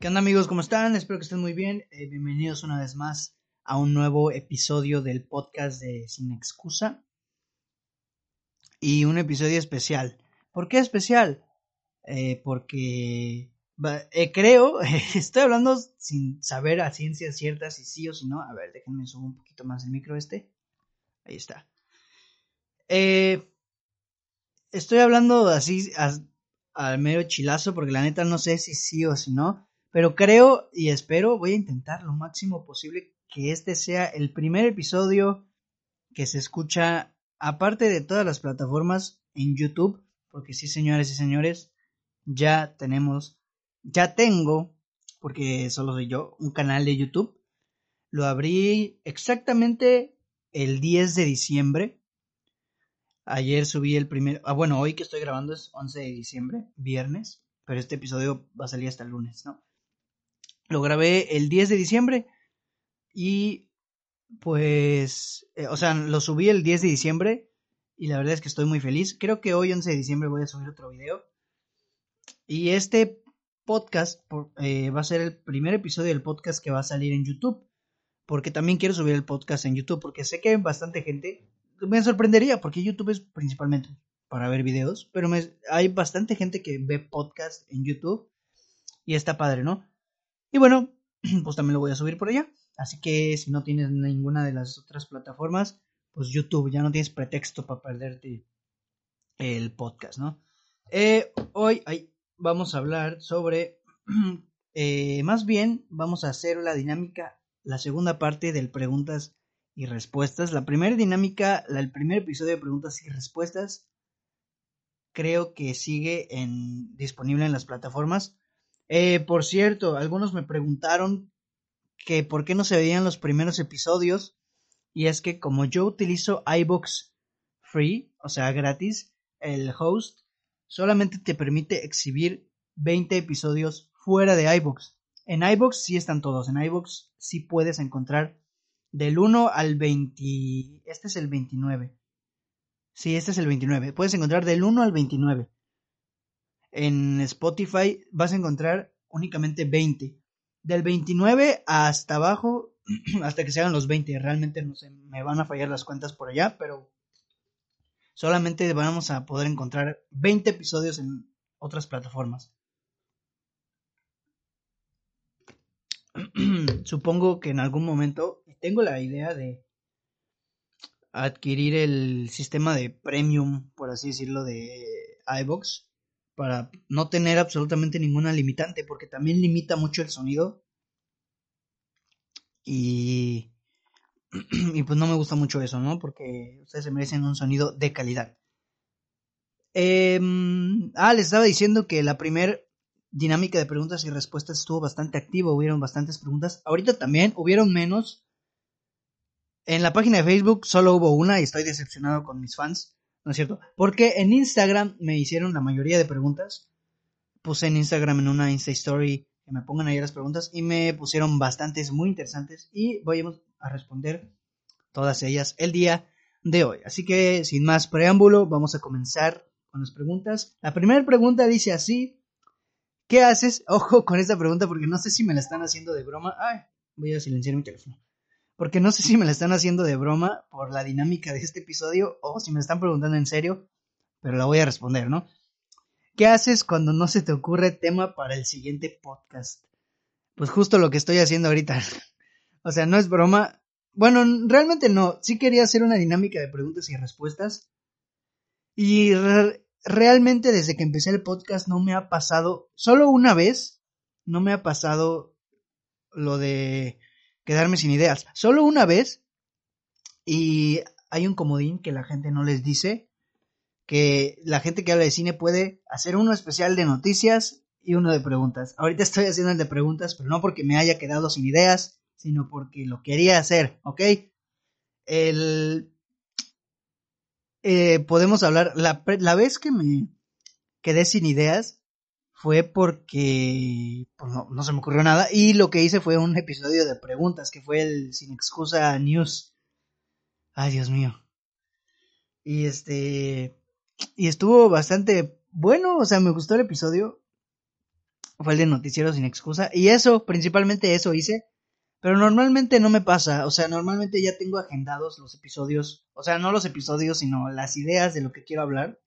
¿Qué onda amigos? ¿Cómo están? Espero que estén muy bien. Eh, bienvenidos una vez más a un nuevo episodio del podcast de Sin Excusa. Y un episodio especial. ¿Por qué especial? Eh, porque eh, creo, estoy hablando sin saber a ciencias ciertas si sí o si no. A ver, déjenme subir un poquito más el micro este. Ahí está. estoy hablando así al medio chilazo porque la neta no sé si sí o si no. Pero creo y espero, voy a intentar lo máximo posible que este sea el primer episodio que se escucha aparte de todas las plataformas en YouTube, porque sí, señores y señores, ya tenemos, ya tengo, porque solo soy yo, un canal de YouTube. Lo abrí exactamente el 10 de diciembre. Ayer subí el primer, ah bueno, hoy que estoy grabando es 11 de diciembre, viernes, pero este episodio va a salir hasta el lunes, ¿no? Lo grabé el 10 de diciembre y pues, eh, o sea, lo subí el 10 de diciembre y la verdad es que estoy muy feliz. Creo que hoy 11 de diciembre voy a subir otro video. Y este podcast eh, va a ser el primer episodio del podcast que va a salir en YouTube. Porque también quiero subir el podcast en YouTube. Porque sé que hay bastante gente. Me sorprendería porque YouTube es principalmente para ver videos. Pero hay bastante gente que ve podcast en YouTube. Y está padre, ¿no? Y bueno, pues también lo voy a subir por allá. Así que si no tienes ninguna de las otras plataformas, pues YouTube, ya no tienes pretexto para perderte el podcast, ¿no? Eh, hoy vamos a hablar sobre, eh, más bien vamos a hacer la dinámica, la segunda parte del preguntas y respuestas. La primera dinámica, el primer episodio de preguntas y respuestas, creo que sigue en, disponible en las plataformas. Eh, por cierto, algunos me preguntaron que por qué no se veían los primeros episodios. Y es que como yo utilizo iBox Free, o sea, gratis, el host solamente te permite exhibir 20 episodios fuera de iBox. En iBox sí están todos, en iBox sí puedes encontrar del 1 al 20. Este es el 29. Sí, este es el 29. Puedes encontrar del 1 al 29 en Spotify vas a encontrar únicamente 20. Del 29 hasta abajo, hasta que se hagan los 20. Realmente no sé, me van a fallar las cuentas por allá, pero solamente vamos a poder encontrar 20 episodios en otras plataformas. Supongo que en algún momento tengo la idea de adquirir el sistema de premium, por así decirlo, de iBox para no tener absolutamente ninguna limitante, porque también limita mucho el sonido. Y, y pues no me gusta mucho eso, ¿no? Porque ustedes se merecen un sonido de calidad. Em, ah, les estaba diciendo que la primer dinámica de preguntas y respuestas estuvo bastante activa, hubieron bastantes preguntas. Ahorita también hubieron menos. En la página de Facebook solo hubo una y estoy decepcionado con mis fans. ¿No es cierto? Porque en Instagram me hicieron la mayoría de preguntas. Puse en Instagram en una Insta Story que me pongan ahí las preguntas y me pusieron bastantes muy interesantes y voy a responder todas ellas el día de hoy. Así que sin más preámbulo, vamos a comenzar con las preguntas. La primera pregunta dice así, ¿qué haces? Ojo con esta pregunta porque no sé si me la están haciendo de broma. Ay, voy a silenciar mi teléfono porque no sé si me la están haciendo de broma por la dinámica de este episodio o si me están preguntando en serio, pero la voy a responder, ¿no? ¿Qué haces cuando no se te ocurre tema para el siguiente podcast? Pues justo lo que estoy haciendo ahorita. o sea, no es broma. Bueno, realmente no. Sí quería hacer una dinámica de preguntas y respuestas. Y realmente desde que empecé el podcast no me ha pasado, solo una vez, no me ha pasado lo de quedarme sin ideas. Solo una vez, y hay un comodín que la gente no les dice, que la gente que habla de cine puede hacer uno especial de noticias y uno de preguntas. Ahorita estoy haciendo el de preguntas, pero no porque me haya quedado sin ideas, sino porque lo quería hacer, ¿ok? El... Eh, podemos hablar, la, la vez que me quedé sin ideas, fue porque pues, no, se me ocurrió nada y lo que hice fue un episodio de preguntas que fue el sin excusa news ay dios mío y este y estuvo bastante bueno o sea me gustó el episodio fue el de Noticiero sin excusa. Y eso, principalmente eso hice. Pero normalmente no me pasa. O sea, normalmente ya tengo agendados los episodios. O sea, no los episodios, sino las ideas de lo que quiero hablar.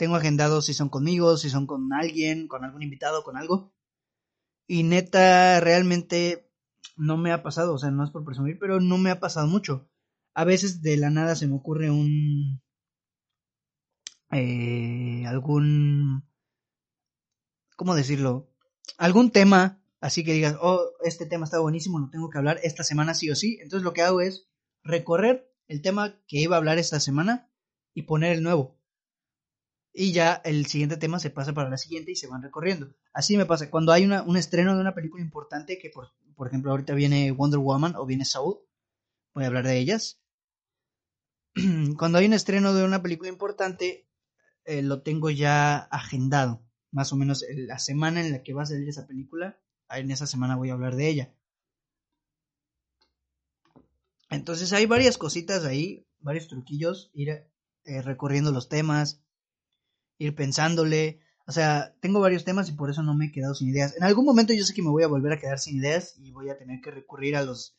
Tengo agendados si son conmigo, si son con alguien, con algún invitado, con algo. Y neta, realmente no me ha pasado. O sea, no es por presumir, pero no me ha pasado mucho. A veces de la nada se me ocurre un... Eh, algún ¿cómo decirlo? Algún tema, así que digas, oh, este tema está buenísimo, lo tengo que hablar esta semana sí o sí. Entonces lo que hago es recorrer el tema que iba a hablar esta semana y poner el nuevo. Y ya el siguiente tema se pasa para la siguiente y se van recorriendo. Así me pasa. Cuando hay un estreno de una película importante, que por, por ejemplo ahorita viene Wonder Woman o viene Soul, voy a hablar de ellas. Cuando hay un estreno de una película importante, eh, lo tengo ya agendado más o menos la semana en la que va a salir esa película, en esa semana voy a hablar de ella. Entonces hay varias cositas ahí, varios truquillos, ir eh, recorriendo los temas, ir pensándole. O sea, tengo varios temas y por eso no me he quedado sin ideas. En algún momento yo sé que me voy a volver a quedar sin ideas y voy a tener que recurrir a los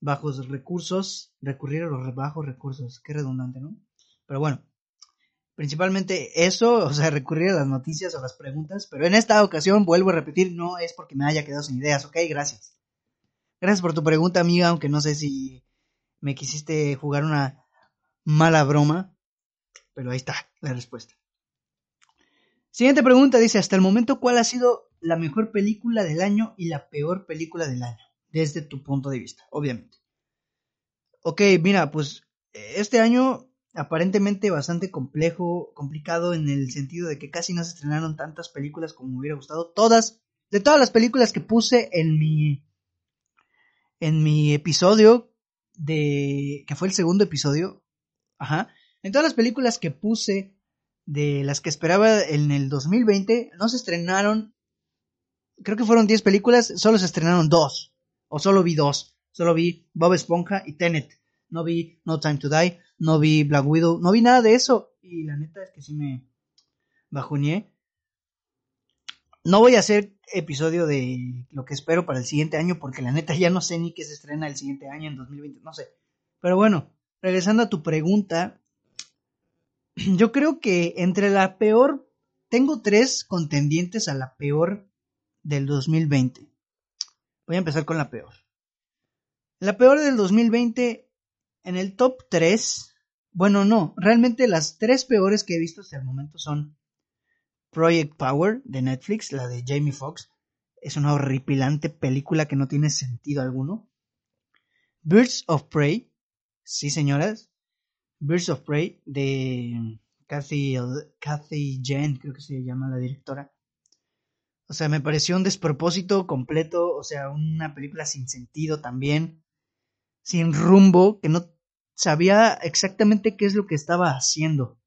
bajos recursos, recurrir a los bajos recursos, qué redundante, ¿no? Pero bueno, principalmente eso, o sea, recurrir a las noticias o las preguntas, pero en esta ocasión, vuelvo a repetir, no es porque me haya quedado sin ideas, ok, gracias. Gracias por tu pregunta, amiga, aunque no sé si me quisiste jugar una mala broma, pero ahí está la respuesta. Siguiente pregunta dice, hasta el momento, ¿cuál ha sido la mejor película del año y la peor película del año? Desde tu punto de vista, obviamente. Ok, mira, pues este año aparentemente bastante complejo, complicado en el sentido de que casi no se estrenaron tantas películas como me hubiera gustado. Todas, de todas las películas que puse en mi en mi episodio de que fue el segundo episodio, ajá, en todas las películas que puse de las que esperaba en el 2020 no se estrenaron creo que fueron 10 películas, solo se estrenaron dos o solo vi dos, solo vi Bob Esponja y Tenet. No vi No Time to Die, no vi Black Widow, no vi nada de eso. Y la neta es que sí me bajoneé. No voy a hacer episodio de lo que espero para el siguiente año porque la neta ya no sé ni qué se estrena el siguiente año en 2020, no sé. Pero bueno, regresando a tu pregunta, yo creo que entre la peor, tengo tres contendientes a la peor del 2020. Voy a empezar con la peor. La peor del 2020, en el top 3, bueno, no, realmente las tres peores que he visto hasta el momento son Project Power de Netflix, la de Jamie Foxx. Es una horripilante película que no tiene sentido alguno. Birds of Prey, sí señoras, Birds of Prey de Kathy, Kathy Jen, creo que se llama la directora. O sea, me pareció un despropósito completo, o sea, una película sin sentido también, sin rumbo, que no sabía exactamente qué es lo que estaba haciendo.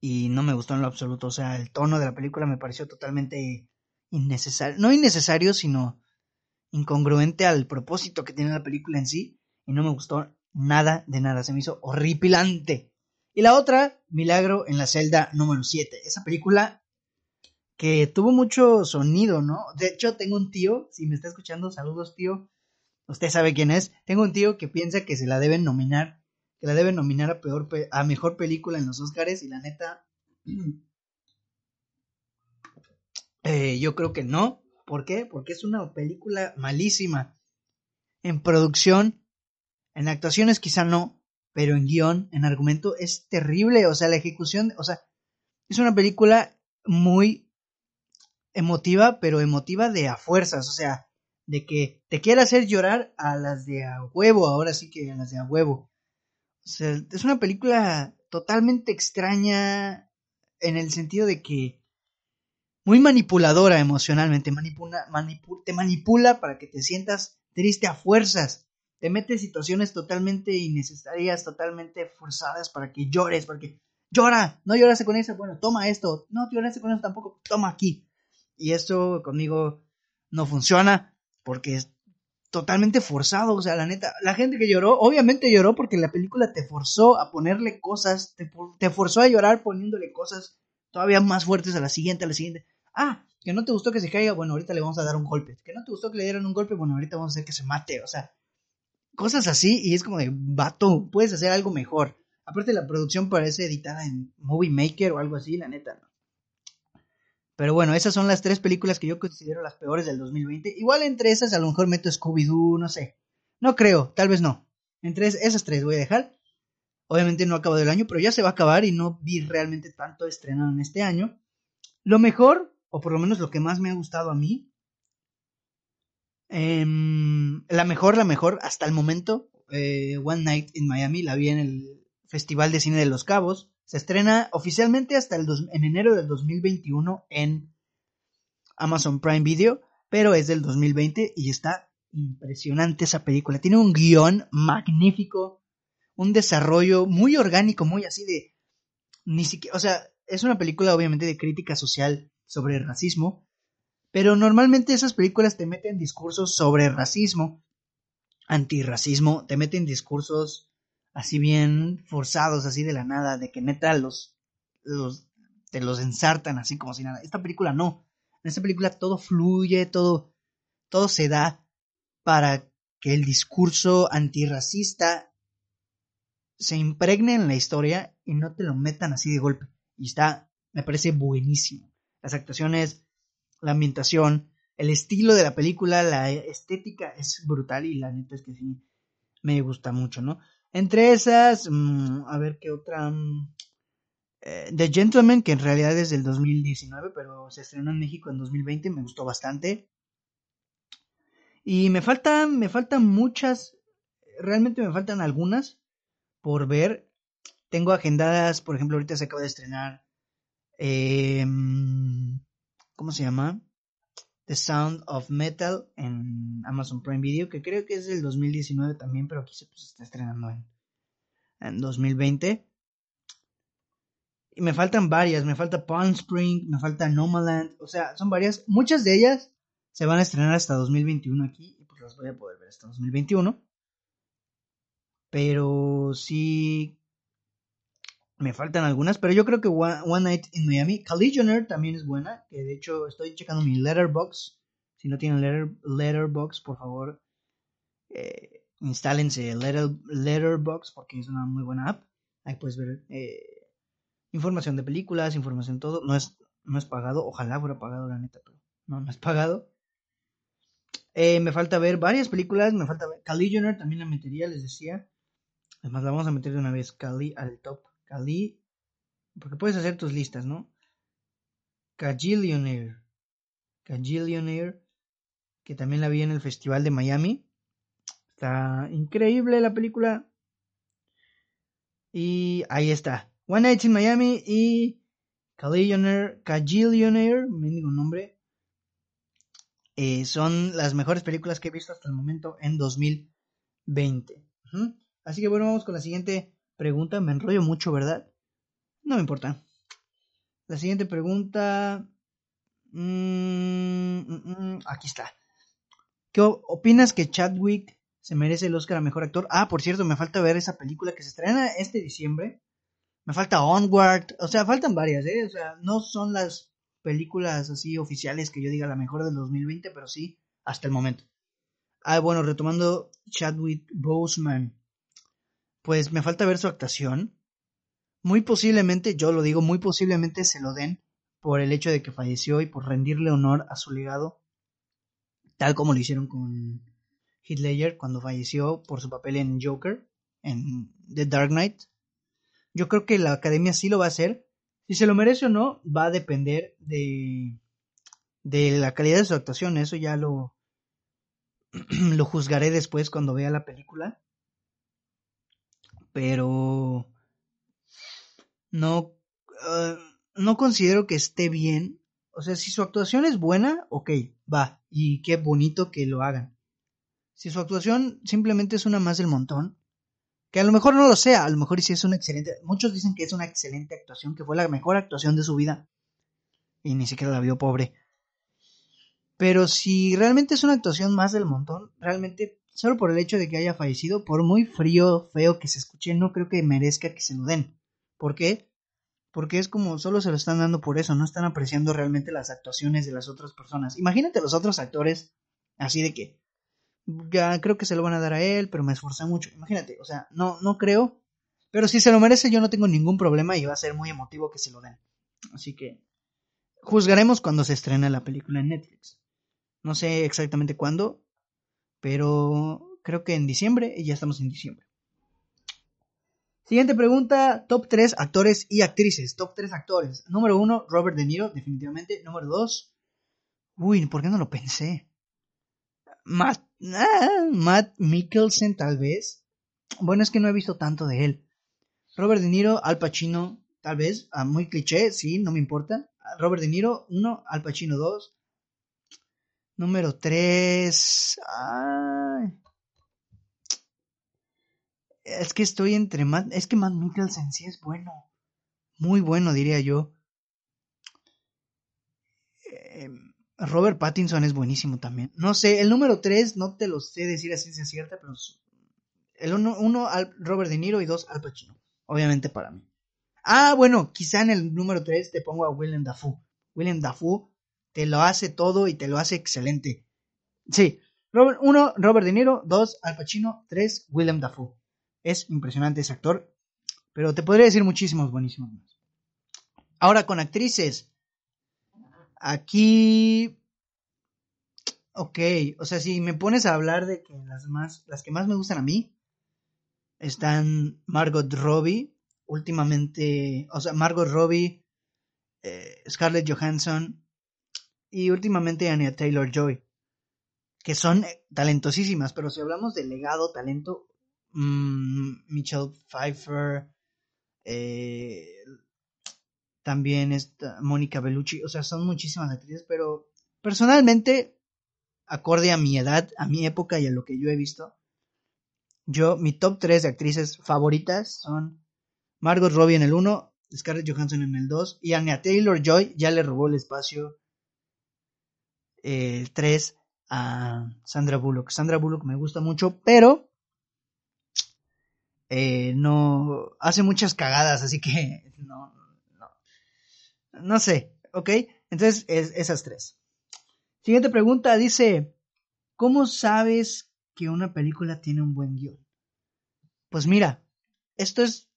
Y no me gustó en lo absoluto. O sea, el tono de la película me pareció totalmente innecesario. No innecesario, sino incongruente al propósito que tiene la película en sí. Y no me gustó nada de nada. Se me hizo horripilante. Y la otra, Milagro en la celda número 7. Esa película que tuvo mucho sonido, ¿no? De hecho, tengo un tío, si me está escuchando, saludos tío, Usted sabe quién es. Tengo un tío que piensa que se la deben nominar, que la deben nominar a peor a mejor película en los Oscars y la neta eh, yo creo que no. ¿Por qué? Porque es una película malísima. En producción, en actuaciones quizá no, pero en guion, en argumento es terrible. O sea, la ejecución, o sea, es una película muy emotiva, pero emotiva de a fuerzas. O sea, de que te quiera hacer llorar a las de a huevo, ahora sí que a las de a huevo. O sea, es una película totalmente extraña en el sentido de que muy manipuladora emocionalmente, manipula, te manipula para que te sientas triste a fuerzas, te mete situaciones totalmente innecesarias, totalmente forzadas para que llores, porque llora, no lloraste con eso, bueno, toma esto, no lloraste con eso tampoco, toma aquí. Y esto conmigo no funciona, porque es totalmente forzado, o sea, la neta, la gente que lloró, obviamente lloró porque la película te forzó a ponerle cosas, te, forzó a llorar poniéndole cosas todavía más fuertes a la siguiente, a la siguiente. Ah, Que no te gustó que se caiga, bueno, ahorita le vamos a dar un golpe. Que no te gustó que le dieran un golpe, bueno, ahorita vamos a hacer que se mate. O sea, cosas así y es como de, vato, puedes hacer algo mejor. Aparte la producción parece editada en Movie Maker o algo así, la neta, ¿no? Pero bueno, esas son las tres películas que yo considero las peores del 2020. Igual entre esas a lo mejor meto Scooby-Doo, no sé. No creo, tal vez no. Entre esas tres voy a dejar. Obviamente no ha acabado el año, pero ya se va a acabar y no vi realmente tanto estrenado en este año. Lo mejor, o por lo menos lo que más me ha gustado a mí, em, la mejor, la mejor hasta el momento, eh, One Night in Miami, la vi en el Festival de Cine de Los Cabos. Se estrena oficialmente hasta el en enero del 2021 en Amazon Prime Video, pero es del 2020 y está impresionante esa película. Tiene un guion magnífico, un desarrollo muy orgánico, muy así de... Ni siquiera, o sea, es una película obviamente de crítica social sobre el racismo, pero normalmente esas películas te meten discursos sobre racismo, antirracismo, te meten discursos así bien forzados, así de la nada, de que neta los, los te los ensartan así como si nada. Esta película no. En esta película todo fluye, todo, todo se da para que el discurso antirracista se impregne en la historia y no te lo metan así de golpe. Y está, me parece buenísimo. Las actuaciones, la ambientación, el estilo de la película, la estética es brutal y la neta es que sí, me gusta mucho, ¿no? Entre esas, mm, a ver qué otra. Mm, eh, The Gentleman, que en realidad es del 2019, pero se estrenó en México en 2020, me gustó bastante. Y me faltan, me faltan muchas, realmente me faltan algunas por ver. Tengo agendadas, por ejemplo, ahorita se acaba de estrenar. Em, ¿Cómo se llama? The Sound of Metal en Amazon Prime Video, que creo que es del 2019 también, pero aquí se pues, está estrenando en, en 2020. Y me faltan varias, me falta Palm Spring, me falta Nomaland, o sea, son varias, muchas de ellas se van a estrenar hasta 2021 aquí y pues las voy a poder ver hasta 2021. Pero sí me faltan algunas, pero yo creo que One, Night in Miami. Collisioner también es buena, que de hecho estoy checando mi letterbox. Si no tienen letter, letterbox, por favor, eh, instálense letter, letterbox porque es una muy buena app. Ahí puedes ver eh, información de películas, información todo. No es, no es pagado, ojalá fuera pagado la neta, pero no, no es pagado. Eh, me falta ver varias películas, me falta ver Collisioner, también la metería, les decía. Además, la vamos a meter de una vez, Cali al top. Cali, porque puedes hacer tus listas, ¿no? Cajillionaire, Cajillionaire, que también la vi en el Festival de Miami. Está increíble la película. Y ahí está. One Night in Miami y Cajillionaire, Cajillionaire, me digo nombre. Eh, son las mejores películas que he visto hasta el momento en 2020. Así que bueno, vamos con la siguiente pregunta. Me enrollo mucho, ¿verdad? No me importa. La siguiente pregunta. Mm, mm, mm, aquí está. ¿Qué opinas que Chadwick se merece el Oscar a Mejor Actor? Ah, por cierto, me falta ver esa película que se estrena este diciembre. Me falta Onward. O sea, faltan varias, ¿eh? O sea, no son las películas así oficiales que yo diga la mejor del 2020, pero sí hasta el momento. Ah, bueno, retomando Chadwick Boseman pues me falta ver su actuación. Muy posiblemente, yo lo digo, muy posiblemente se lo den por el hecho de que falleció y por rendirle honor a su legado, tal como lo hicieron con Heath cuando falleció por su papel en Joker, en The Dark Knight. Yo creo que la academia sí lo va a hacer. Si se lo merece o no, va a depender de, de la calidad de su actuación. Eso ya lo, lo juzgaré después cuando vea la película pero no, ah, no considero que esté bien. O sea, si su actuación es buena, ok, va, y qué bonito que lo hagan. Si su actuación simplemente es una más del montón, que a lo mejor no lo sea, a lo mejor sí es una excelente, muchos dicen que es una excelente actuación, que fue la mejor actuación de su vida, y ni siquiera la vio pobre. Pero si realmente es una actuación más del montón, realmente solo por el hecho de que haya fallecido, por muy frío, feo que se escuche, no creo que merezca que se lo den. ¿Por qué? porque es como solo se lo están dando por eso, no están apreciando realmente las actuaciones de las otras personas. Imagínate los otros actores así de que ya creo que se lo van a dar a él, pero me esforcé mucho. Imagínate, o sea, no no creo, pero si se lo merece yo no tengo ningún problema y va a ser muy emotivo que se lo den. Así que juzgaremos cuando se estrene la película en Netflix. No sé exactamente cuándo, pero creo que en diciembre y ya estamos en diciembre. Siguiente pregunta, top 3 actores y actrices. Top 3 actores. Número 1, Robert De Niro, definitivamente. Número 2, uy, ¿por qué no lo pensé? Matt, ah, Matt Mikkelsen, tal vez. Bueno, es que no he visto tanto de él. Robert De Niro, Al Pacino, tal vez. Ah, muy cliché, sí, no me importa. Robert De Niro, 1, Al Pacino, 2. Número 3. Ay. Es que estoy entre Matt. Es que Matt Mikkelsen sí es bueno. Muy bueno, diría yo. Eh, Robert Pattinson es buenísimo también. No sé, el número 3 no te lo sé decir a ciencia cierta, pero. El 1 uno, al Robert De Niro y 2 Al Pacino. Obviamente para mí. Ah, bueno, quizá en el número 3 te pongo a Willem Dafoe. Willem Dafoe te lo hace todo y te lo hace excelente. Sí, Robert, uno, Robert De Niro, dos, Al Pacino, tres, Willem Dafoe. Es impresionante ese actor, pero te podría decir muchísimos buenísimos más. Ahora con actrices. Aquí Ok, o sea, si me pones a hablar de que las más, las que más me gustan a mí están Margot Robbie, últimamente, o sea, Margot Robbie, eh, Scarlett Johansson y últimamente Anya Taylor Joy, que son talentosísimas, pero si hablamos de legado, talento, Mm, Michelle Pfeiffer, eh, también está Mónica Bellucci, o sea, son muchísimas actrices, pero personalmente, acorde a mi edad, a mi época y a lo que yo he visto, yo, mi top 3 de actrices favoritas son Margot Robbie en el 1, Scarlett Johansson en el 2 y Anya Taylor Joy ya le robó el espacio el 3 a Sandra Bullock. Sandra Bullock me gusta mucho, pero eh, no hace muchas cagadas, así que no, no, no sé, ¿ok? Entonces, es, esas tres. Siguiente pregunta, dice, ¿cómo sabes que una película tiene un buen guion? Pues mira, esto es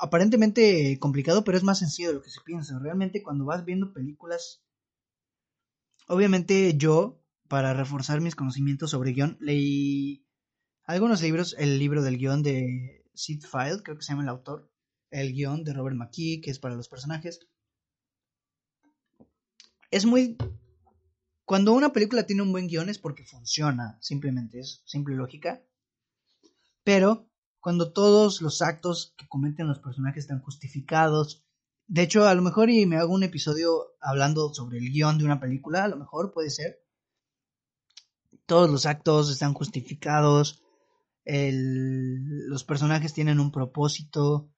aparentemente complicado, pero es más sencillo de lo que se piensa. Realmente cuando vas viendo películas, obviamente yo, para reforzar mis conocimientos sobre guion, leí algunos libros, el libro del guion de Sid File, creo que se llama el autor, el guion de Robert McKee, que es para los personajes. Es muy... Cuando una película tiene un buen guion es porque funciona, simplemente es simple lógica. Pero cuando todos los actos que cometen los personajes están justificados, de hecho, a lo mejor y me hago un episodio hablando sobre el guion de una película, a lo mejor puede ser. Todos los actos están justificados, los personajes tienen un propósito,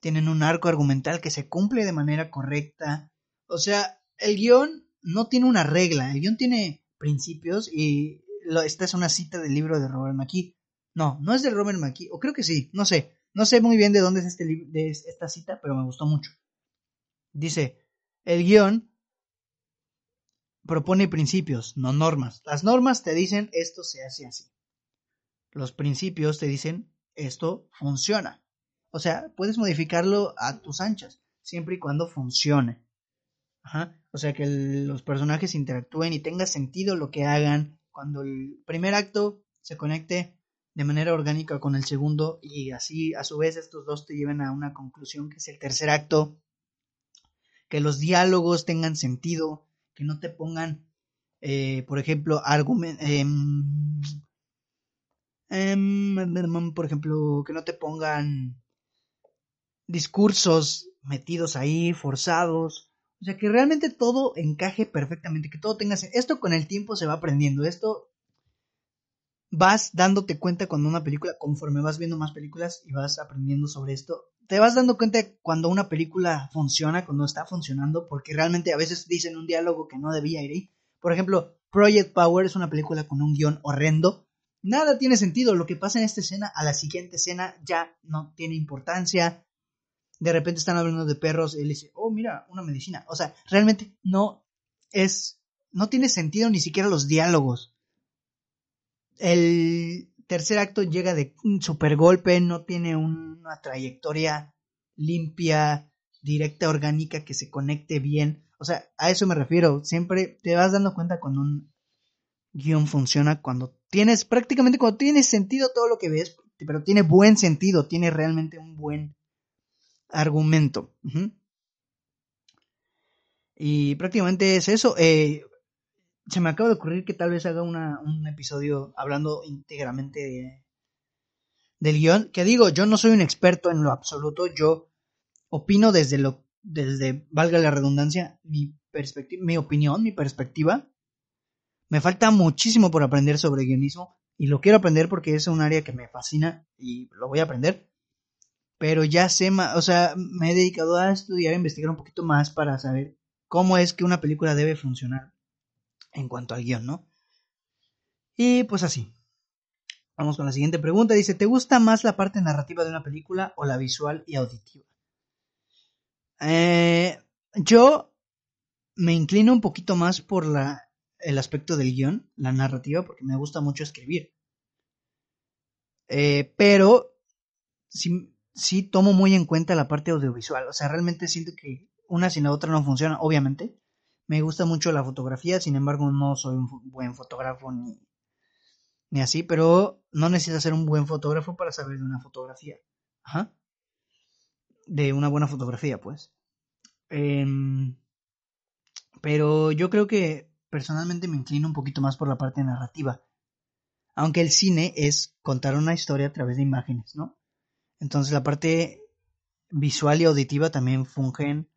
tienen un arco argumental que se cumple de manera correcta. O sea, el guion no tiene una regla, el guion tiene principios y esta es una cita del libro de Robert McKee. No, no es de Robert McKee, o creo que sí, no sé. No sé muy bien de dónde es este de esta cita, pero me gustó mucho. Dice, el guion propone principios, no normas. Las normas te dicen esto se hace así los principios te dicen esto funciona. O sea, puedes modificarlo a tus anchas, siempre y cuando funcione. O sea, que los personajes interactúen y tenga sentido lo que hagan cuando el primer acto se conecte de manera orgánica con el segundo y así a su vez estos dos te lleven a una conclusión que es el tercer acto. Que los diálogos tengan sentido, que no te pongan, eh, por ejemplo, argumentos... Em, Em, por ejemplo, que no te pongan discursos metidos ahí, forzados. O sea, que realmente todo encaje perfectamente, que todo tenga... Esto con el tiempo se va aprendiendo. Esto vas dándote cuenta cuando una película, conforme vas viendo más películas y vas aprendiendo sobre esto, te vas dando cuenta cuando una película funciona, cuando está funcionando, porque realmente a veces dicen un diálogo que no debía ir ahí. Por ejemplo, Project Power es una película con un guion horrendo, Nada tiene sentido. Lo que pasa en esta escena a la siguiente escena ya no tiene importancia. de repente están hablando de perros y él dice, oh, mira, una medicina. O sea, realmente no es, no tiene sentido ni siquiera los diálogos. El tercer acto llega de un super golpe, no tiene una trayectoria limpia, directa, orgánica, que se conecte bien. O sea, a eso me refiero. Siempre te vas dando cuenta cuando un guion funciona, cuando tienes, prácticamente cuando tiene sentido todo lo que ves, pero tiene buen sentido, tiene realmente un buen argumento. Y prácticamente es eso. Eh, se me acaba de ocurrir que tal vez haga un episodio hablando íntegramente de, del guion. Que digo, yo no soy un experto en lo absoluto. Yo opino desde lo, desde, valga la redundancia, mi perspectiva, mi opinión, mi perspectiva. Me falta muchísimo por aprender sobre guionismo y lo quiero aprender porque es un área que me fascina y lo voy a aprender. Pero ya sé, o sea, me he dedicado a estudiar, a investigar un poquito más para saber cómo es que una película debe funcionar en cuanto al guion, ¿no? Y pues así. Vamos con la siguiente pregunta. Dice, ¿te gusta más la parte narrativa de una película o la visual y auditiva? Eh, yo me inclino un poquito más por la, el aspecto del guion, la narrativa, porque me gusta mucho escribir. Eh, pero sí, sí tomo muy en cuenta la parte audiovisual. O sea, realmente siento que una sin la otra no funciona, obviamente. Me gusta mucho la fotografía, sin embargo no soy un buen fotógrafo ni, ni así, pero no necesitas ser un buen fotógrafo para saber de una fotografía. Ajá. De una buena fotografía, pues. Em, pero yo creo que personalmente me inclino un poquito más por la parte narrativa. Aunque el cine es contar una historia a través de imágenes, ¿no? Entonces la parte visual y auditiva también fungen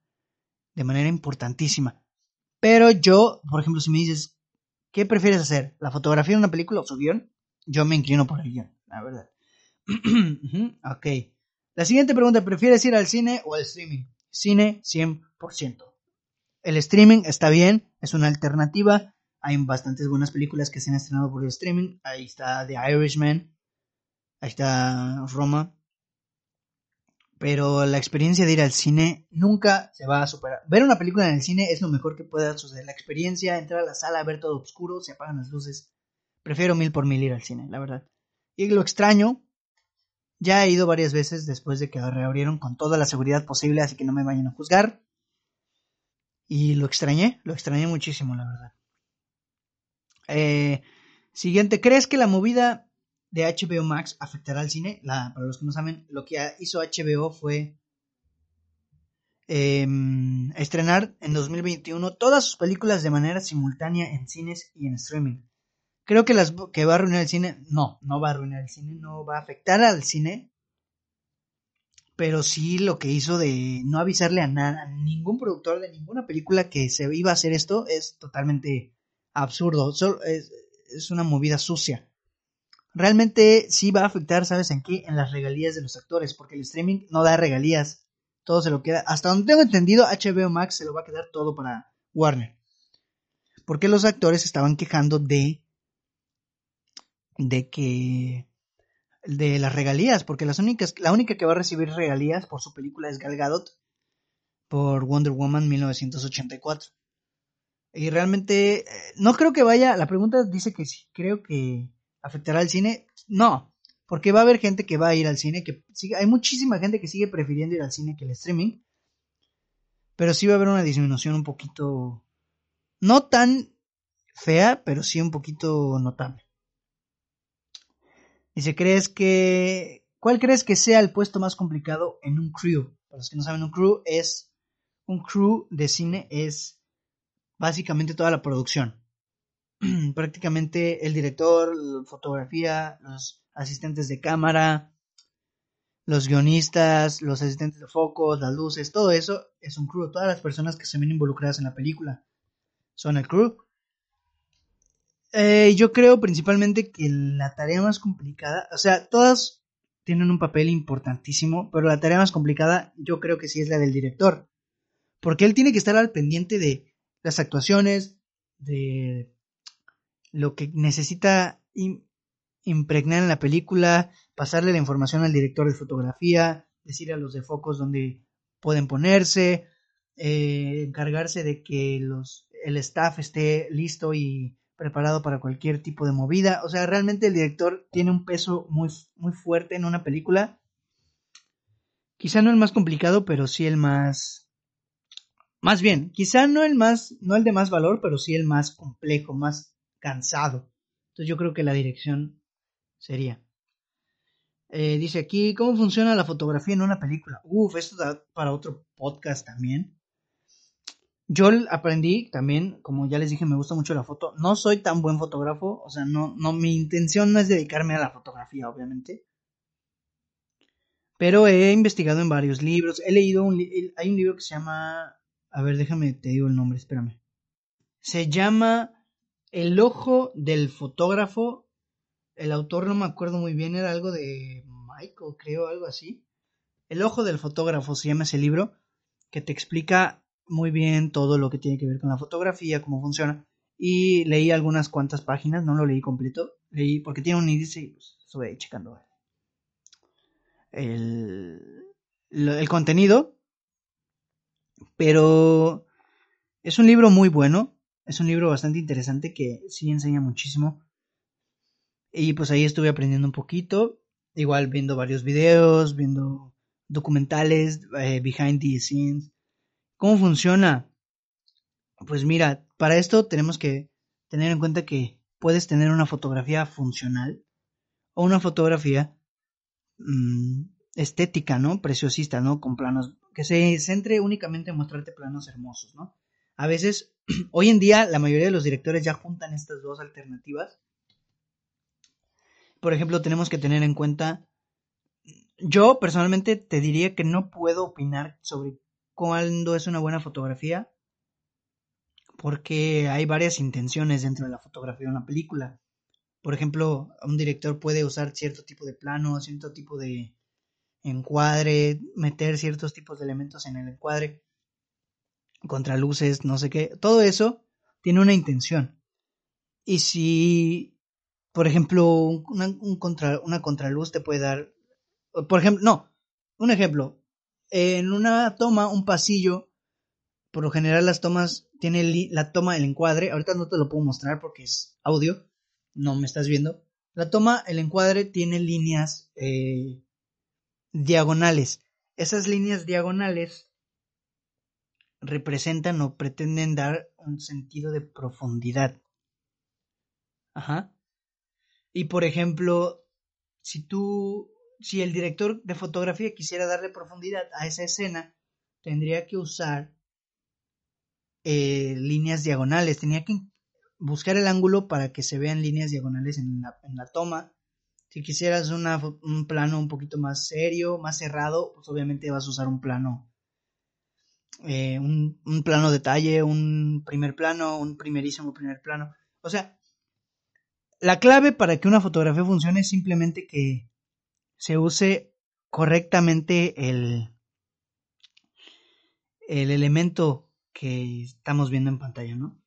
de manera importantísima. Pero yo, por ejemplo, si me dices, ¿qué prefieres hacer? ¿La fotografía de una película o su guion? Yo me inclino por el guion, la verdad. ok. La siguiente pregunta, ¿prefieres ir al cine o al streaming? Cine 100%. El streaming está bien, es una alternativa. Hay bastantes buenas películas que se han estrenado por el streaming. Ahí está The Irishman. Ahí está Roma pero la experiencia de ir al cine nunca se va a superar. Ver una película en el cine es lo mejor que pueda suceder. La experiencia, entrar a la sala, ver todo oscuro, se apagan las luces. Prefiero mil por mil ir al cine, la verdad. Y lo extraño, ya he ido varias veces después de que reabrieron con toda la seguridad posible, así que no me vayan a juzgar. Y lo extrañé, lo extrañé muchísimo, la verdad. Eh, siguiente, ¿crees que la movida de HBO Max afectará al cine. Para los que no saben, lo que hizo HBO fue em, estrenar en 2021 todas sus películas de manera simultánea en cines y en streaming. Creo que las que va a arruinar el cine, no, no va a arruinar el cine, no va a afectar al cine. Pero sí lo que hizo de no avisarle a, nada, a ningún productor de ninguna película que se iba a hacer esto es totalmente absurdo. es una movida sucia realmente sí va a afectar, ¿sabes en qué? En las regalías de los actores, porque el streaming no da regalías, todo se lo queda, hasta donde tengo entendido, HBO Max se lo va a quedar todo para Warner. Porque los actores estaban quejando de de que de las regalías, porque las únicas la única que va a recibir regalías por su película es Gal Gadot por Wonder Woman 1984. Y realmente eh, no creo que vaya, la pregunta dice que sí, creo que ¿Afectará al cine? No, porque va a haber gente que va a ir al cine, que sigue, hay muchísima gente que sigue prefiriendo ir al cine que el streaming, pero sí va a haber una disminución un poquito, no tan fea, pero sí un poquito notable. Dice, ¿crees que, cuál crees que sea el puesto más complicado en un crew? Para los que no saben, un crew es, un crew de cine es básicamente toda la producción. prácticamente el director, fotografía, los asistentes de cámara, los guionistas, los asistentes de focos, las luces, todo eso es un crew. Todas las personas que se ven involucradas en la película son el crew. Eh, yo creo principalmente que la tarea más complicada, o sea, todas tienen un papel importantísimo, pero la tarea más complicada yo creo que sí es la del director. Porque él tiene que estar al pendiente de las actuaciones, de lo que necesita impregnar en la película, pasarle la información al director de fotografía, decirle a los de focos dónde pueden ponerse, eh, encargarse de que los, el staff esté listo y preparado para cualquier tipo de movida. O sea, realmente el director tiene un peso muy, muy fuerte en una película. Quizá no el más complicado, pero sí el más... Más bien, quizá no el más, no el de más valor, pero sí el más complejo, más cansado. Entonces yo creo que la dirección sería. Eh, dice aquí, ¿cómo funciona la fotografía en una película? Uf, esto da para otro podcast también. Yo aprendí también, como ya les dije, me gusta mucho la foto. No soy tan buen fotógrafo, o sea, no, no, mi intención no es dedicarme a la fotografía, obviamente. Pero he investigado en varios libros. He leído un, hay un libro que se llama, a ver, déjame, te digo el nombre, espérame. Se llama El ojo del fotógrafo el autor no me acuerdo muy bien, era algo de Michael, creo, algo así. El ojo del fotógrafo se llama ese libro, que te explica muy bien todo lo que tiene que ver con la fotografía, cómo funciona. Y leí algunas cuantas páginas, no lo leí completo, leí porque tiene un índice y pues estuve checando el, el contenido. Pero es un libro muy bueno, es un libro bastante interesante que sí enseña muchísimo y pues ahí estuve aprendiendo un poquito, igual viendo varios videos, viendo documentales, eh, behind the scenes. ¿Cómo funciona? Pues mira, para esto tenemos que tener en cuenta que puedes tener una fotografía funcional o una fotografía mm, estética, ¿no? Preciosista, ¿no? Con planos que se centre únicamente en mostrarte planos hermosos, ¿no? A veces, hoy en día, la mayoría de los directores ya juntan estas dos alternativas por ejemplo, tenemos que tener en cuenta, yo personalmente te diría que no puedo opinar sobre cuándo es una buena fotografía, porque hay varias intenciones dentro de la fotografía de una película. Por ejemplo, un director puede usar cierto tipo de plano, cierto tipo de encuadre, meter ciertos tipos de elementos en el encuadre, contraluces, no sé qué. Todo eso tiene una intención. Y si por ejemplo, una, un contra, una contraluz te puede dar, por ejemplo, no, un ejemplo, en una toma, un pasillo, por lo general las tomas, tiene la toma, el encuadre, ahorita no te lo puedo mostrar porque es audio, no me estás viendo, la toma, el encuadre tiene líneas eh, diagonales, esas líneas diagonales representan o pretenden dar un sentido de profundidad. Ajá. Y por ejemplo, si tú, si el director de fotografía quisiera darle profundidad a esa escena, tendría que usar eh, líneas diagonales, tenía que buscar el ángulo para que se vean líneas diagonales en la, en la toma. Si quisieras un plano un poquito más serio, más cerrado, pues obviamente vas a usar un plano, eh, un, plano detalle, un primer plano, un primerísimo primer plano. O sea, la clave para que una fotografía funcione es simplemente que se use correctamente el, el elemento que estamos viendo en pantalla, ¿no?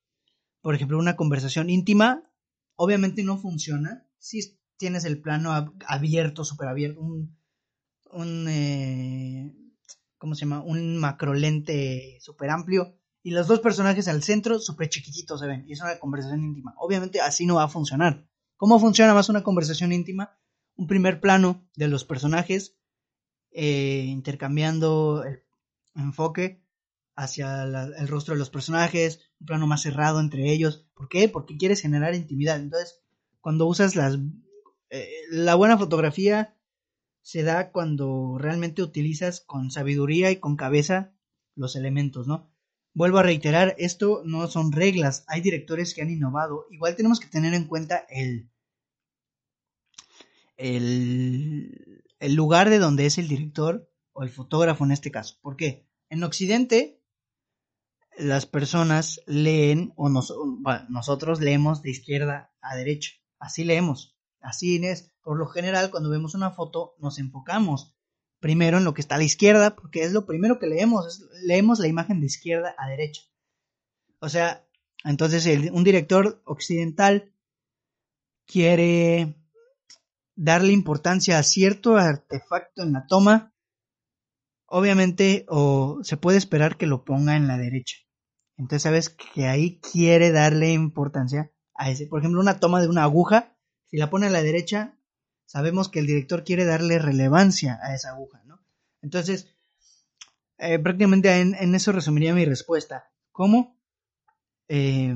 Por ejemplo, una conversación íntima obviamente no funciona si tienes el plano abierto, súper abierto, un, un eh, ¿cómo se llama? Un macrolente súper amplio y los dos personajes al centro súper chiquititos se ven y es una conversación íntima. Obviamente así no va a funcionar. ¿Cómo funciona más una conversación íntima? Un primer plano de los personajes eh, intercambiando el enfoque hacia el rostro de los personajes, un plano más cerrado entre ellos. ¿Por qué? Porque quieres generar intimidad. Entonces, cuando usas las... Eh, la buena fotografía se da cuando realmente utilizas con sabiduría y con cabeza los elementos, ¿no? Vuelvo a reiterar, esto no son reglas, hay directores que han innovado. Igual tenemos que tener en cuenta el, el, lugar de donde es el director o el fotógrafo en este caso. ¿Por qué? En Occidente, las personas leen, o nosotros leemos de izquierda a derecha. Así leemos. Así es. Por lo general, cuando vemos una foto, nos enfocamos primero en lo que está a la izquierda, porque es lo primero que leemos, leemos la imagen de izquierda a derecha. O sea, entonces un director occidental quiere darle importancia a cierto artefacto en la toma, obviamente o se puede esperar que lo ponga en la derecha. Entonces sabes que ahí quiere darle importancia a ese. Por ejemplo, una toma de una aguja, si la pone a la derecha, sabemos que el director quiere darle relevancia a esa aguja, ¿no? Entonces, eh, prácticamente en, eso resumiría mi respuesta. ¿Cómo? Eh,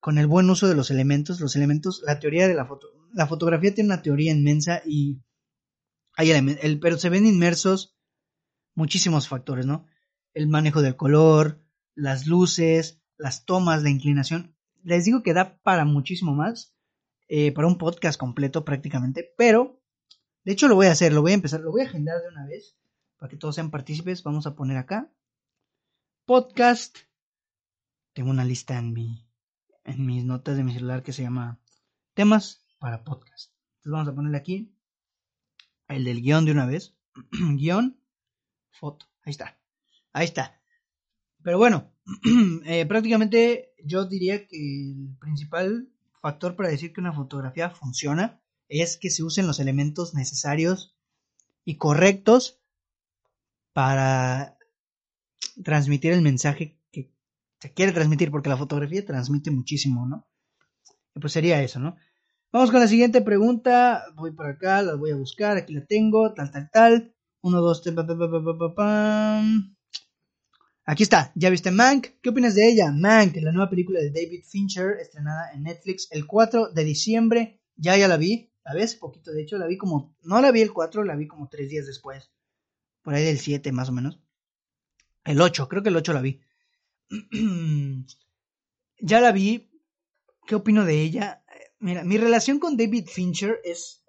con el buen uso de los elementos, los elementos, la teoría de la foto. La fotografía tiene una teoría inmensa y hay elementos, pero se ven inmersos muchísimos factores, ¿no? El manejo del color, las luces, las tomas, la inclinación. Les digo que da para muchísimo más, eh, para un podcast completo prácticamente, pero de hecho lo voy a hacer, lo voy a empezar, lo voy a agendar de una vez para que todos sean partícipes. Vamos a poner acá podcast. Tengo una lista en mi en mis notas de mi celular que se llama temas para podcast. Entonces vamos a ponerle aquí el del guion de una vez. guion, foto. Ahí está. Ahí está. Pero bueno, eh, prácticamente yo diría que el principal factor para decir que una fotografía funciona es que se usen los elementos necesarios y correctos para transmitir el mensaje que se quiere transmitir, porque la fotografía transmite muchísimo, ¿no? Pues sería eso, ¿no? Vamos con la siguiente pregunta. Voy por acá, la voy a buscar. Aquí la tengo. Tal, tal, tal. Uno, dos, tres. Aquí está. ¿Ya viste Mank? ¿Qué opinas de ella? Mank, la nueva película de David Fincher, estrenada en Netflix el 4 de diciembre. Ya, ya la vi. La ves poquito, de hecho, la vi como. No la vi el 4, la vi como tres días después. Por ahí del 7, más o menos. El 8, creo que el 8 la vi. ya la vi. ¿Qué opino de ella? Mira, mi relación con David Fincher es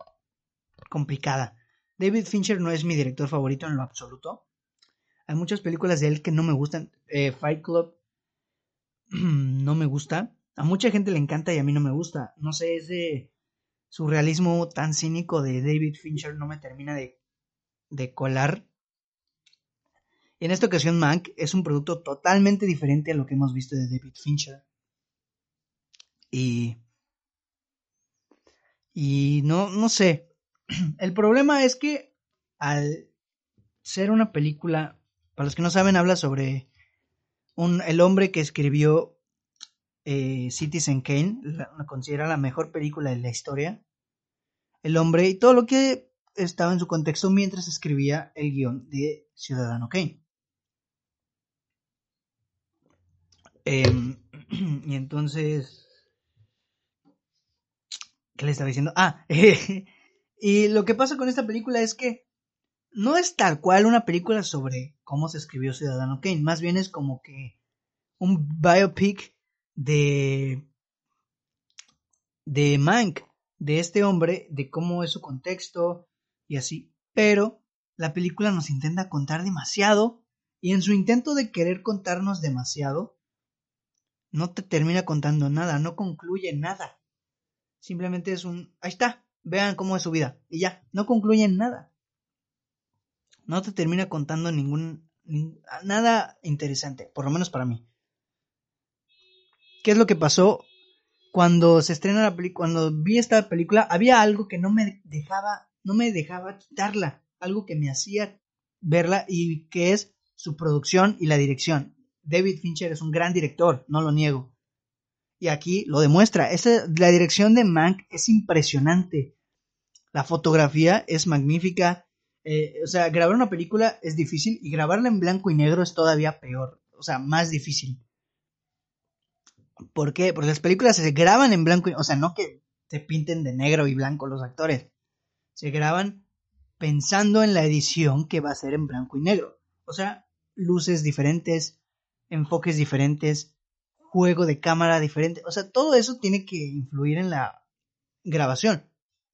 complicada. David Fincher no es mi director favorito en lo absoluto. Hay muchas películas de él que no me gustan. Eh, Fight Club no me gusta. A mucha gente le encanta y a mí no me gusta. No sé, ese surrealismo tan cínico de David Fincher no me termina de, de colar. En esta ocasión, Mank es un producto totalmente diferente a lo que hemos visto de David Fincher. Y y no, no sé. El problema es que al ser una película, para los que no saben, habla sobre el hombre que escribió eh, Citizen Kane, la, considera la mejor película de la historia. El hombre y todo lo que estaba en su contexto mientras escribía el guion de Ciudadano Kane. Em, y entonces ¿Qué le estaba diciendo? Ah, y lo que pasa con esta película es que no es tal cual una película sobre cómo se escribió Ciudadano Kane, más bien es como que un biopic de de Mank, de este hombre, de cómo es su contexto y así. Pero la película nos intenta contar demasiado y en su intento de querer contarnos demasiado, no te termina contando nada, no concluye nada. Simplemente es un, ahí está, vean cómo es su vida. Y ya, no concluye nada. No te termina contando ningún, nada interesante, por lo menos para mí. ¿Qué es lo que pasó cuando se estrena la película? Cuando vi esta película, había algo que no me dejaba, no me dejaba quitarla. Algo que me hacía verla y que es su producción y la dirección. David Fincher es un gran director, no lo niego y aquí lo demuestra. la dirección de Mank es impresionante. La fotografía es magnífica. Eh, o sea, grabar una película es difícil y grabarla en blanco y negro es todavía peor. O sea, más difícil. ¿Por qué? Porque las películas se graban en blanco y O sea, no que se pinten de negro y blanco los actores. Se graban pensando en la edición que va a ser en blanco y negro. O sea, luces diferentes, enfoques diferentes, juego de cámara diferente. O sea, todo eso tiene que influir en la grabación.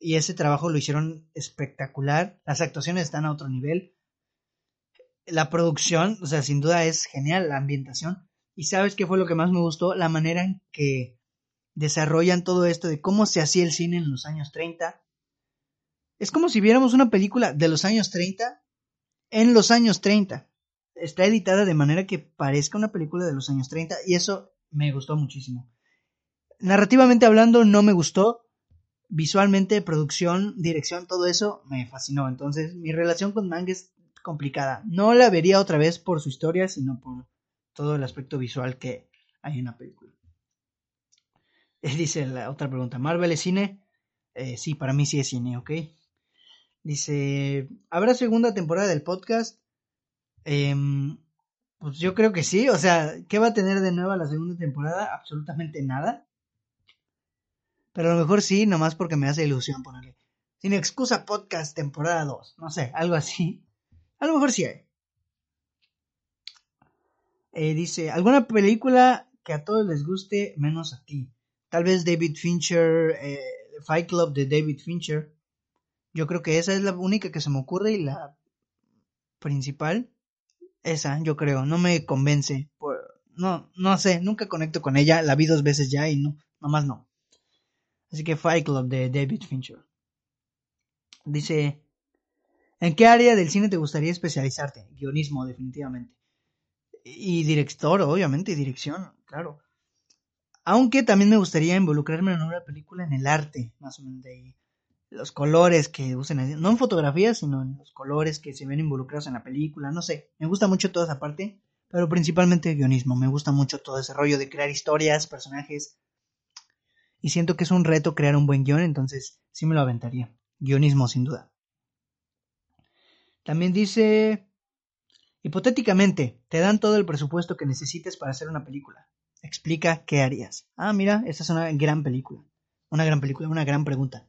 Y ese trabajo lo hicieron espectacular. Las actuaciones están a otro nivel. La producción, o sea, sin duda es genial. La ambientación. Y sabes qué fue lo que más me gustó? La manera en que desarrollan todo esto de cómo se hacía el cine en los años 30. Es como si viéramos una película de los años 30 en los años 30. Está editada de manera que parezca una película de los años 30 y eso me gustó muchísimo. Narrativamente hablando, no me gustó. Visualmente, producción, dirección, todo eso me fascinó. Entonces, mi relación con Mank es complicada. No la vería otra vez por su historia, sino por todo el aspecto visual que hay en la película. Dice la otra pregunta, ¿Marvel es cine? Eh, sí, para mí sí es cine, ¿ok? Dice, ¿habrá segunda temporada del podcast? Em, pues yo creo que sí, o sea, ¿qué va a tener de nueva la segunda temporada? Absolutamente nada. Pero a lo mejor sí, nomás porque me hace ilusión ponerle. Sin excusa podcast temporada 2, no sé, algo así. A lo mejor sí hay. Eh, dice, ¿alguna película que a todos les guste menos a ti? Tal vez David Fincher, eh, Fight Club de David Fincher. Yo creo que esa es la única que se me ocurre y la principal. Esa, yo creo, no me convence. no, no sé, nunca conecto con ella. La vi dos veces ya y no, nomás no. Así que Fight Club de David Fincher. Dice, ¿en qué área del cine te gustaría especializarte? Guionismo, definitivamente. Y director, obviamente, y dirección, claro. Aunque también me gustaría involucrarme en una película en el arte, más o menos de los colores que usen, no en fotografía, sino en los colores que se ven involucrados en la película, no sé, me gusta mucho toda esa parte, pero principalmente el guionismo, me gusta mucho todo ese rollo de crear historias, personajes, y siento que es un reto crear un buen guion, entonces sí me lo aventaría, guionismo sin duda. También dice, hipotéticamente, te dan todo el presupuesto que necesites para hacer una película, explica qué harías. Ah, mira, esta es una gran película, una gran película, una gran pregunta.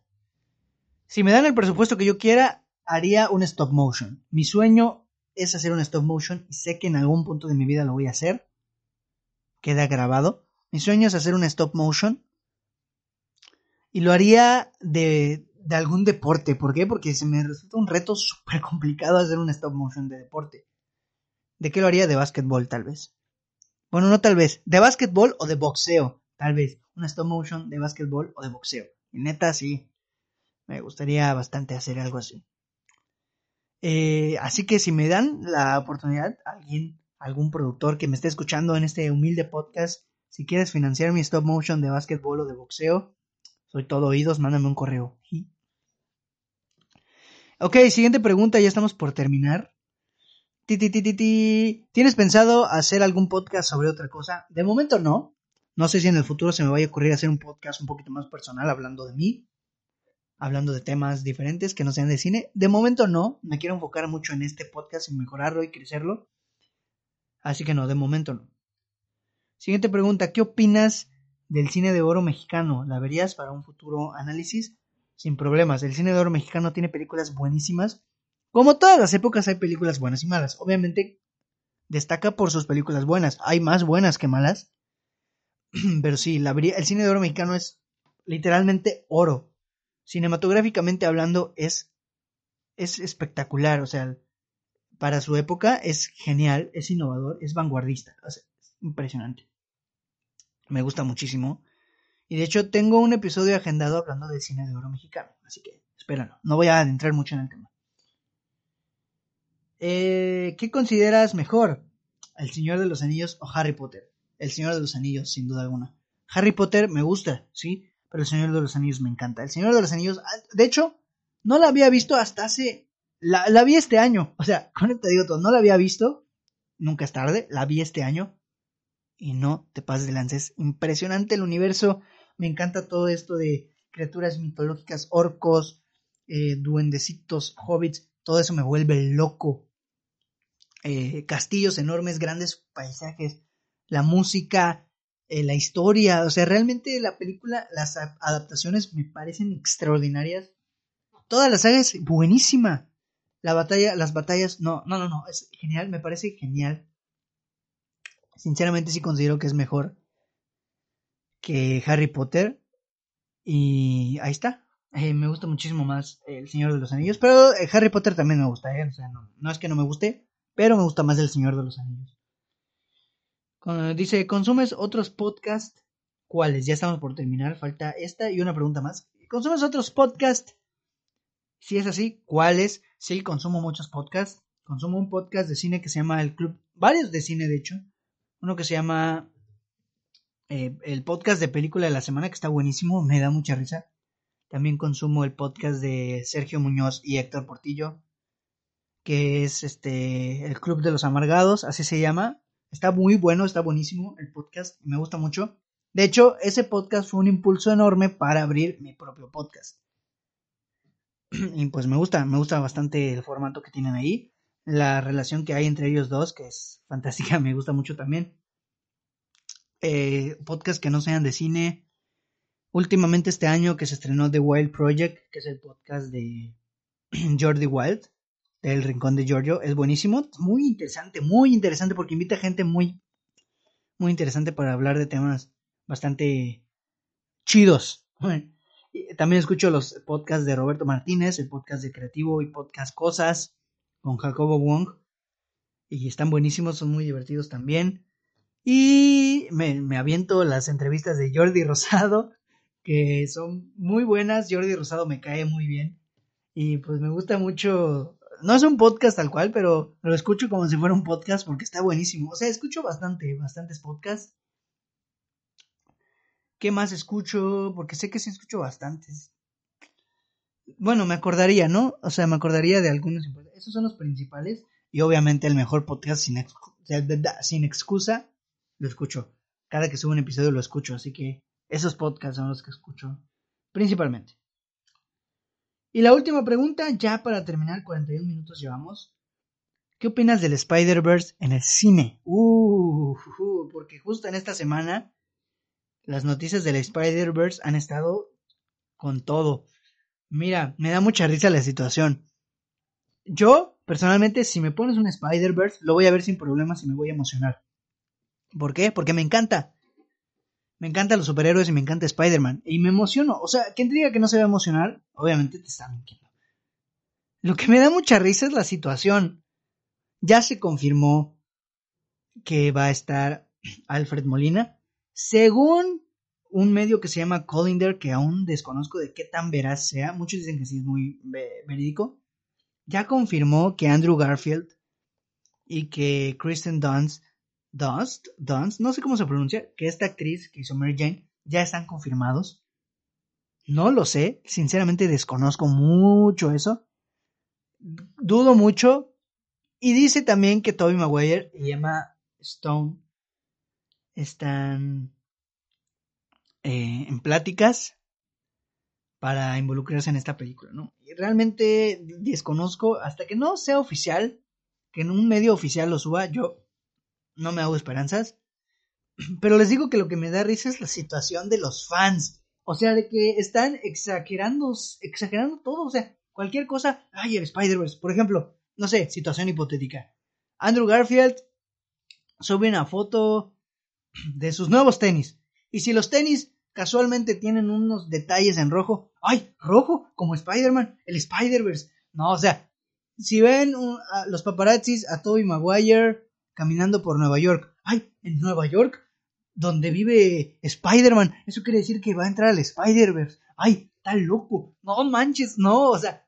Si me dan el presupuesto que yo quiera, haría un stop motion. Mi sueño es hacer un stop motion y sé que en algún punto de mi vida lo voy a hacer. Queda grabado. Mi sueño es hacer un stop motion. Y lo haría de, de algún deporte. ¿Por qué? Porque se me resulta un reto súper complicado hacer un stop motion de deporte. ¿De qué lo haría? De básquetbol, tal vez. Bueno, no tal vez. De básquetbol o de boxeo. Tal vez. Un stop motion de básquetbol o de boxeo. Y neta, sí. Me gustaría bastante hacer algo así. Eh, así que si me dan la oportunidad, alguien, algún productor que me esté escuchando en este humilde podcast, si quieres financiar mi stop motion de básquetbol o de boxeo, soy todo oídos, mándame un correo. Ok, siguiente pregunta, ya estamos por terminar. ¿Tienes pensado hacer algún podcast sobre otra cosa? De momento no. No sé si en el futuro se me vaya a ocurrir hacer un podcast un poquito más personal hablando de mí hablando de temas diferentes que no sean de cine. De momento no, me quiero enfocar mucho en este podcast y mejorarlo y crecerlo. Así que no, de momento no. Siguiente pregunta, ¿qué opinas del cine de oro mexicano? ¿La verías para un futuro análisis? Sin problemas, el cine de oro mexicano tiene películas buenísimas. Como todas las épocas hay películas buenas y malas. Obviamente destaca por sus películas buenas. Hay más buenas que malas. Pero sí, la, el cine de oro mexicano es literalmente oro cinematográficamente hablando es, es espectacular, o sea, para su época es genial, es innovador, es vanguardista, es impresionante. Me gusta muchísimo. Y de hecho tengo un episodio agendado hablando del cine de oro mexicano, así que espéralo, no voy a adentrar mucho en el tema. Eh, ¿Qué consideras mejor? ¿El Señor de los Anillos o Harry Potter? El Señor de los Anillos, sin duda alguna. Harry Potter me gusta, sí, pero El Señor de los Anillos me encanta. El Señor de los Anillos, ah, de hecho, no la había visto hasta hace... La, la vi este año, o sea, con esto te digo todo, no la había visto, nunca es tarde, la vi este año y no te pases de lances. Impresionante el universo, me encanta todo esto de criaturas mitológicas, orcos, eh, duendecitos, hobbits, todo eso me vuelve loco. Eh, castillos enormes, grandes paisajes, la música, eh, la historia, o sea, realmente la película, las adaptaciones me parecen extraordinarias. Toda la saga es buenísima. La batalla, las batallas, no, no, no, no, es genial, me parece genial. Sinceramente sí considero que es mejor que Harry Potter. Y ahí está. Eh, me gusta muchísimo más El Señor de los Anillos. Pero eh, Harry Potter también me gusta, O sea, no, no es que no me guste, pero me gusta más El Señor de los Anillos. Dice, ¿consumes otros podcasts? ¿Cuáles? Ya estamos por terminar, falta esta y una pregunta más. ¿Consumes otros podcasts? Si es así, ¿cuáles? Sí, consumo muchos podcasts. Consumo un podcast de cine que se llama El Club, varios de cine de hecho. Uno que se llama eh, el podcast de película de la semana, que está buenísimo, me da mucha risa. También consumo el podcast de Sergio Muñoz y Héctor Portillo, que es este el Club de los Amargados, así se llama. Está muy bueno, está buenísimo el podcast, me gusta mucho. De hecho, ese podcast fue un impulso enorme para abrir mi propio podcast. Y pues me gusta, me gusta bastante el formato que tienen ahí. La relación que hay entre ellos dos, que es fantástica, me gusta mucho también. Eh, podcast que no sean de cine. Últimamente este año que se estrenó The Wild Project, que es el podcast de Jordi Wild, del Rincón de Giorgio, es buenísimo, muy interesante, muy interesante porque invita gente muy, muy interesante para hablar de temas bastante chidos. También escucho los podcasts de Roberto Martínez, el podcast de Creativo y Podcast Cosas con Jacobo Wong. Y están buenísimos, son muy divertidos también. Y me, me aviento las entrevistas de Jordi Rosado, que son muy buenas. Jordi Rosado me cae muy bien. Y pues me gusta mucho. No es un podcast tal cual, pero lo escucho como si fuera un podcast porque está buenísimo. O sea, escucho bastante, bastantes podcasts. ¿Qué más escucho? Porque sé que sí escucho bastantes. Bueno, me acordaría, ¿no? O sea, me acordaría de algunos. Esos son los principales. Y obviamente el mejor podcast sin, sin excusa lo escucho. Cada que subo un episodio lo escucho. Así que esos podcasts son los que escucho principalmente. Y la última pregunta, ya para terminar, 41 minutos llevamos. ¿Qué opinas del Spider-Verse en el cine? Uh, porque justo en esta semana las noticias del Spider-Verse han estado con todo. Mira, me da mucha risa la situación. Yo, personalmente, si me pones un Spider-Verse, lo voy a ver sin problemas y me voy a emocionar. ¿Por qué? Porque me encanta. Me encantan los superhéroes y me encanta Spider-Man. Y me emociono. O sea, quien diga que no se va a emocionar, obviamente te está mintiendo. Lo que me da mucha risa es la situación. Ya se confirmó que va a estar Alfred Molina. Según un medio que se llama Collinder, que aún desconozco de qué tan veraz sea, muchos dicen que sí es muy verídico, ya confirmó que Andrew Garfield y que Kristen Dunst, Dunst, Dunst, no sé cómo se pronuncia, que esta actriz que hizo Mary Jane, ya están confirmados. No lo sé, sinceramente desconozco mucho eso. Dudo mucho. Y dice también que Toby Maguire y Emma Stone están eh, en pláticas para involucrarse en esta película, ¿no? Y realmente desconozco, hasta que no sea oficial, que en un medio oficial lo suba, yo no me hago esperanzas. Pero les digo que lo que me da risa es la situación de los fans. O sea, de que están exagerando, exagerando todo. O sea, cualquier cosa. Ay, el Spider-Verse. Por ejemplo, no sé, situación hipotética. Andrew Garfield sube una foto de sus nuevos tenis. Y si los tenis casualmente tienen unos detalles en rojo, ¡ay! ¿Rojo? Como Spider-Man, el Spider-Verse. No, o sea, si ven a los paparazzis a Tobey Maguire caminando por Nueva York, ¡ay! En Nueva York, donde vive Spider-Man, eso quiere decir que va a entrar al Spider-Verse. ¡ay! Está loco. No manches, no, o sea,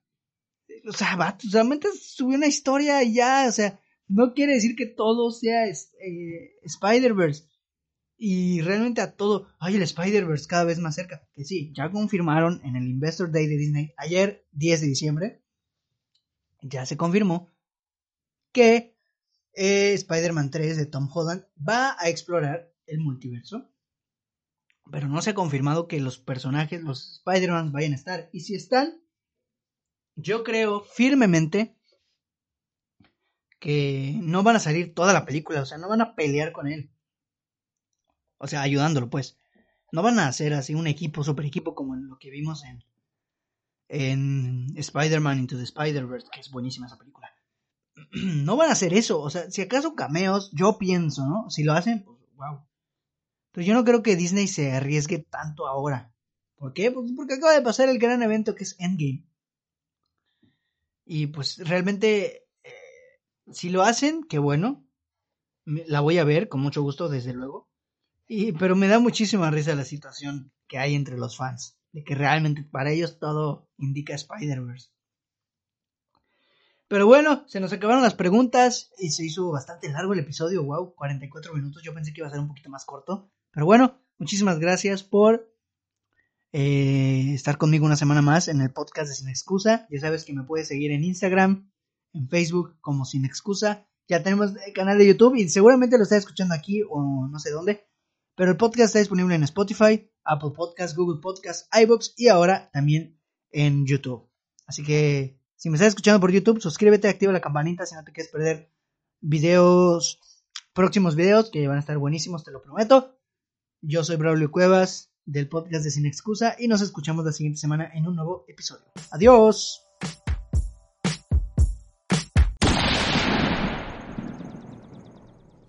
o sea, va, solamente subió una historia y ya, o sea, no quiere decir que todo sea eh, Spider-Verse y realmente a todo, ay, el Spider-Verse cada vez más cerca. Que sí, ya confirmaron en el Investor Day de Disney, ayer 10 de diciembre, ya se confirmó que eh, Spider-Man 3 de Tom Holland va a explorar el multiverso. Pero no se ha confirmado que los personajes, los Spider-Man vayan a estar. Y si están, yo creo firmemente que no van a salir toda la película, o sea, no van a pelear con él. O sea, ayudándolo, pues. No van a hacer así un equipo, super equipo, como lo que vimos en, en Spider-Man Into the Spider-Verse, que es buenísima esa película. no van a hacer eso. O sea, si acaso cameos, yo pienso, ¿no? Si lo hacen, pues wow. Pero yo no creo que Disney se arriesgue tanto ahora. ¿Por qué? Pues porque acaba de pasar el gran evento que es Endgame. Y pues realmente, eh, si lo hacen, qué bueno. La voy a ver con mucho gusto, desde luego. Y, pero me da muchísima risa la situación que hay entre los fans, de que realmente para ellos todo indica Spider-Verse. Pero bueno, se nos acabaron las preguntas y se hizo bastante largo el episodio, wow, 44 minutos, yo pensé que iba a ser un poquito más corto. Pero bueno, muchísimas gracias por eh, estar conmigo una semana más en el podcast de Sin Excusa. Ya sabes que me puedes seguir en Instagram, en Facebook como Sin Excusa. Ya tenemos el canal de YouTube y seguramente lo está escuchando aquí o no sé dónde. Pero el podcast está disponible en Spotify, Apple Podcasts, Google Podcasts, iBooks y ahora también en YouTube. Así que si me estás escuchando por YouTube, suscríbete, activa la campanita si no te quieres perder videos, próximos videos que van a estar buenísimos, te lo prometo. Yo soy Braulio Cuevas del podcast de Sin Excusa y nos escuchamos la siguiente semana en un nuevo episodio. Adiós.